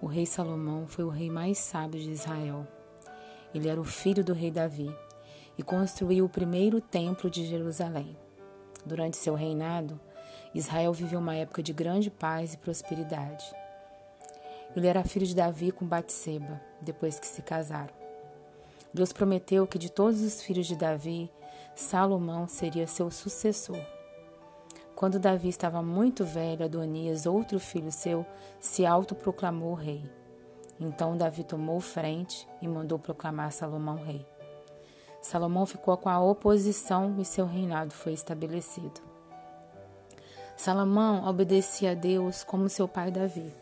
O rei Salomão foi o rei mais sábio de Israel. Ele era o filho do rei Davi e construiu o primeiro templo de Jerusalém. Durante seu reinado, Israel viveu uma época de grande paz e prosperidade. Ele era filho de Davi com Batseba, depois que se casaram. Deus prometeu que de todos os filhos de Davi, Salomão seria seu sucessor. Quando Davi estava muito velho, Adonias, outro filho seu, se autoproclamou rei. Então Davi tomou frente e mandou proclamar Salomão rei. Salomão ficou com a oposição e seu reinado foi estabelecido. Salomão obedecia a Deus como seu pai Davi.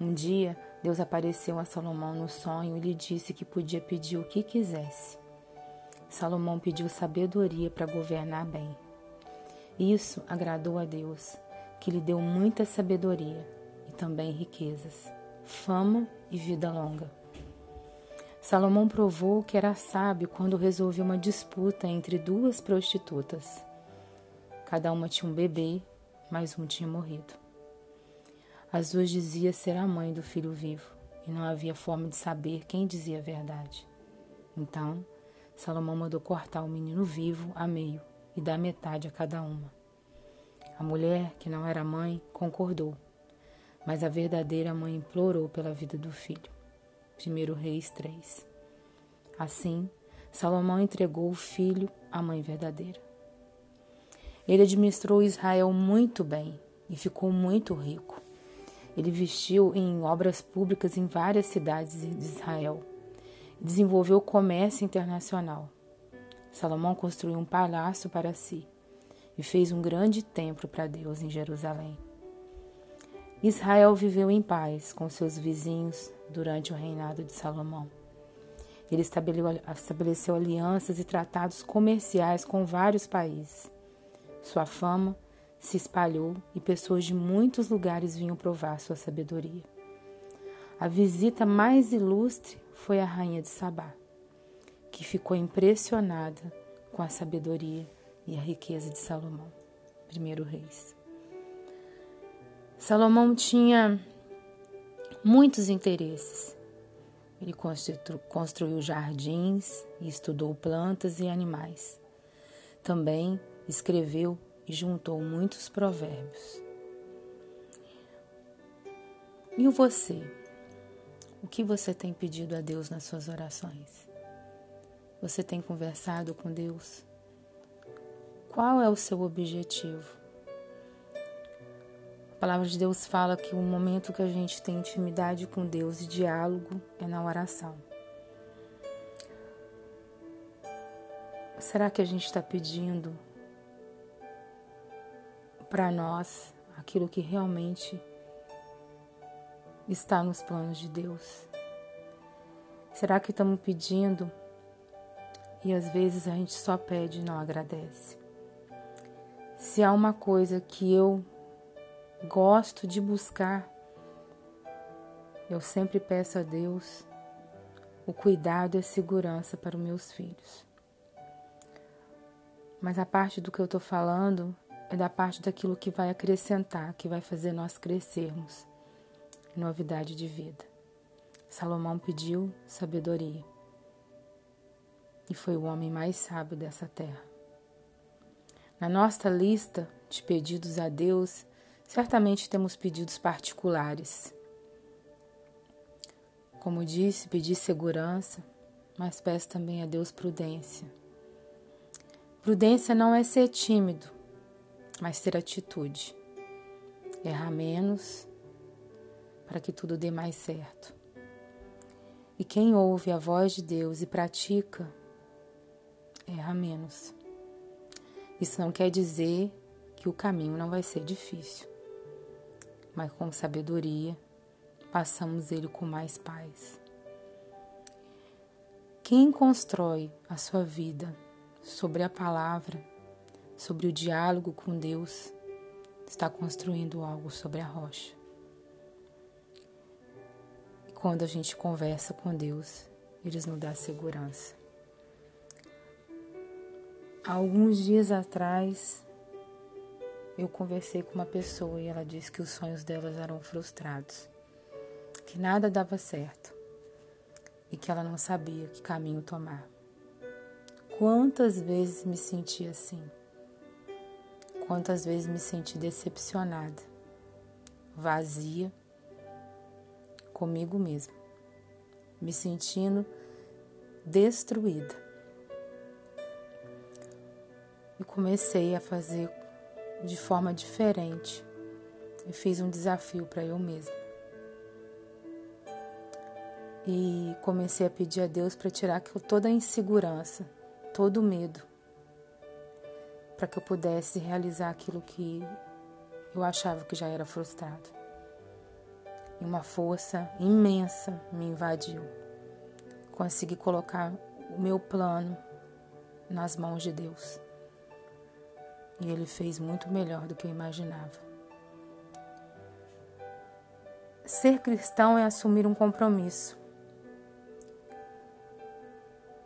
Um dia, Deus apareceu a Salomão no sonho e lhe disse que podia pedir o que quisesse. Salomão pediu sabedoria para governar bem. Isso agradou a Deus, que lhe deu muita sabedoria e também riquezas, fama e vida longa. Salomão provou que era sábio quando resolveu uma disputa entre duas prostitutas. Cada uma tinha um bebê, mas um tinha morrido. As duas diziam ser a mãe do filho vivo, e não havia forma de saber quem dizia a verdade. Então, Salomão mandou cortar o menino vivo a meio e dar metade a cada uma. A mulher, que não era mãe, concordou, mas a verdadeira mãe implorou pela vida do filho. 1 Reis 3. Assim, Salomão entregou o filho à mãe verdadeira. Ele administrou Israel muito bem e ficou muito rico. Ele investiu em obras públicas em várias cidades de Israel desenvolveu comércio internacional. Salomão construiu um palácio para si e fez um grande templo para Deus em Jerusalém. Israel viveu em paz com seus vizinhos durante o reinado de Salomão. Ele estabeleceu alianças e tratados comerciais com vários países. Sua fama se espalhou e pessoas de muitos lugares vinham provar sua sabedoria. A visita mais ilustre foi a rainha de Sabá, que ficou impressionada com a sabedoria e a riqueza de Salomão. Primeiro Reis. Salomão tinha muitos interesses. Ele construiu jardins e estudou plantas e animais. Também escreveu e juntou muitos provérbios. E o você? O que você tem pedido a Deus nas suas orações? Você tem conversado com Deus? Qual é o seu objetivo? A palavra de Deus fala que o momento que a gente tem intimidade com Deus e diálogo é na oração. Será que a gente está pedindo para nós aquilo que realmente está nos planos de Deus? Será que estamos pedindo e às vezes a gente só pede e não agradece? Se há uma coisa que eu gosto de buscar, eu sempre peço a Deus o cuidado e a segurança para os meus filhos. Mas a parte do que eu estou falando é da parte daquilo que vai acrescentar, que vai fazer nós crescermos novidade de vida. Salomão pediu sabedoria e foi o homem mais sábio dessa terra. Na nossa lista de pedidos a Deus, certamente temos pedidos particulares. Como disse, pedi segurança, mas peço também a Deus prudência. Prudência não é ser tímido, mas ter atitude. Errar menos para que tudo dê mais certo. E quem ouve a voz de Deus e pratica, erra menos. Isso não quer dizer que o caminho não vai ser difícil, mas com sabedoria passamos ele com mais paz. Quem constrói a sua vida sobre a palavra, sobre o diálogo com Deus, está construindo algo sobre a rocha. E quando a gente conversa com Deus, Ele nos dá segurança. Alguns dias atrás, eu conversei com uma pessoa e ela disse que os sonhos delas eram frustrados. que nada dava certo e que ela não sabia que caminho tomar. Quantas vezes me senti assim? Quantas vezes me senti decepcionada, vazia comigo mesma, me sentindo destruída. E comecei a fazer de forma diferente. E fiz um desafio para eu mesma. E comecei a pedir a Deus para tirar toda a insegurança, todo o medo, para que eu pudesse realizar aquilo que eu achava que já era frustrado. E uma força imensa me invadiu. Consegui colocar o meu plano nas mãos de Deus. E Ele fez muito melhor do que eu imaginava. Ser cristão é assumir um compromisso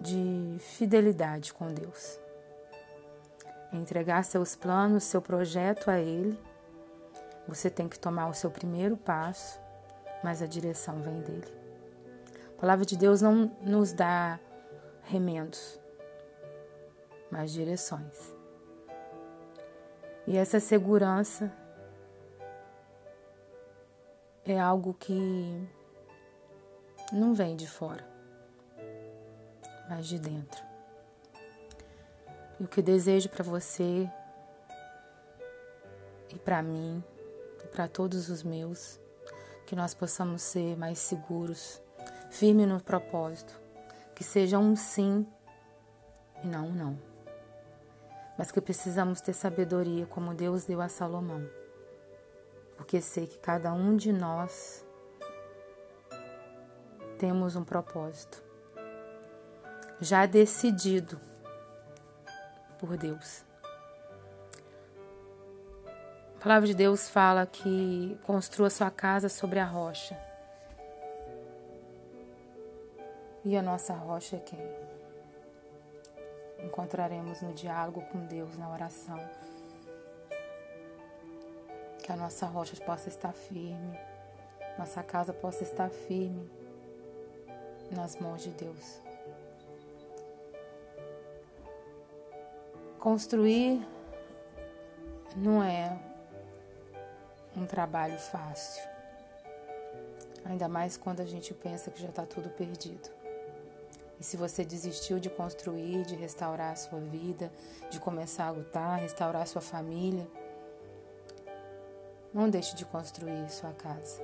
de fidelidade com Deus. É entregar seus planos, seu projeto a Ele. Você tem que tomar o seu primeiro passo, mas a direção vem dele. A palavra de Deus não nos dá remendos, mas direções. E essa segurança é algo que não vem de fora, mas de dentro. E o que desejo para você e para mim e para todos os meus, que nós possamos ser mais seguros, firmes no propósito, que seja um sim e não um não. Mas que precisamos ter sabedoria como Deus deu a Salomão porque sei que cada um de nós temos um propósito já decidido por Deus. A palavra de Deus fala que construa sua casa sobre a rocha. E a nossa rocha é quem? Encontraremos no diálogo com Deus, na oração que a nossa rocha possa estar firme, nossa casa possa estar firme nas mãos de Deus. Construir não é um trabalho fácil, ainda mais quando a gente pensa que já está tudo perdido. E se você desistiu de construir, de restaurar a sua vida, de começar a lutar, restaurar a sua família, não deixe de construir sua casa.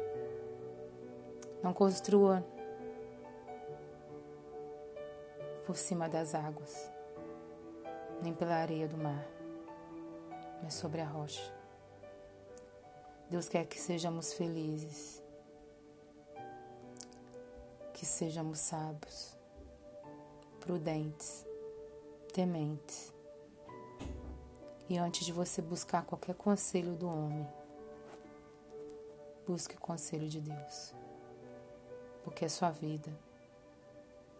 Não construa por cima das águas, nem pela areia do mar, mas sobre a rocha. Deus quer que sejamos felizes, que sejamos sábios, prudentes, tementes. E antes de você buscar qualquer conselho do homem, Busque o conselho de Deus, porque a sua vida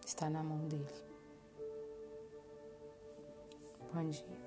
está na mão dele. Bom dia.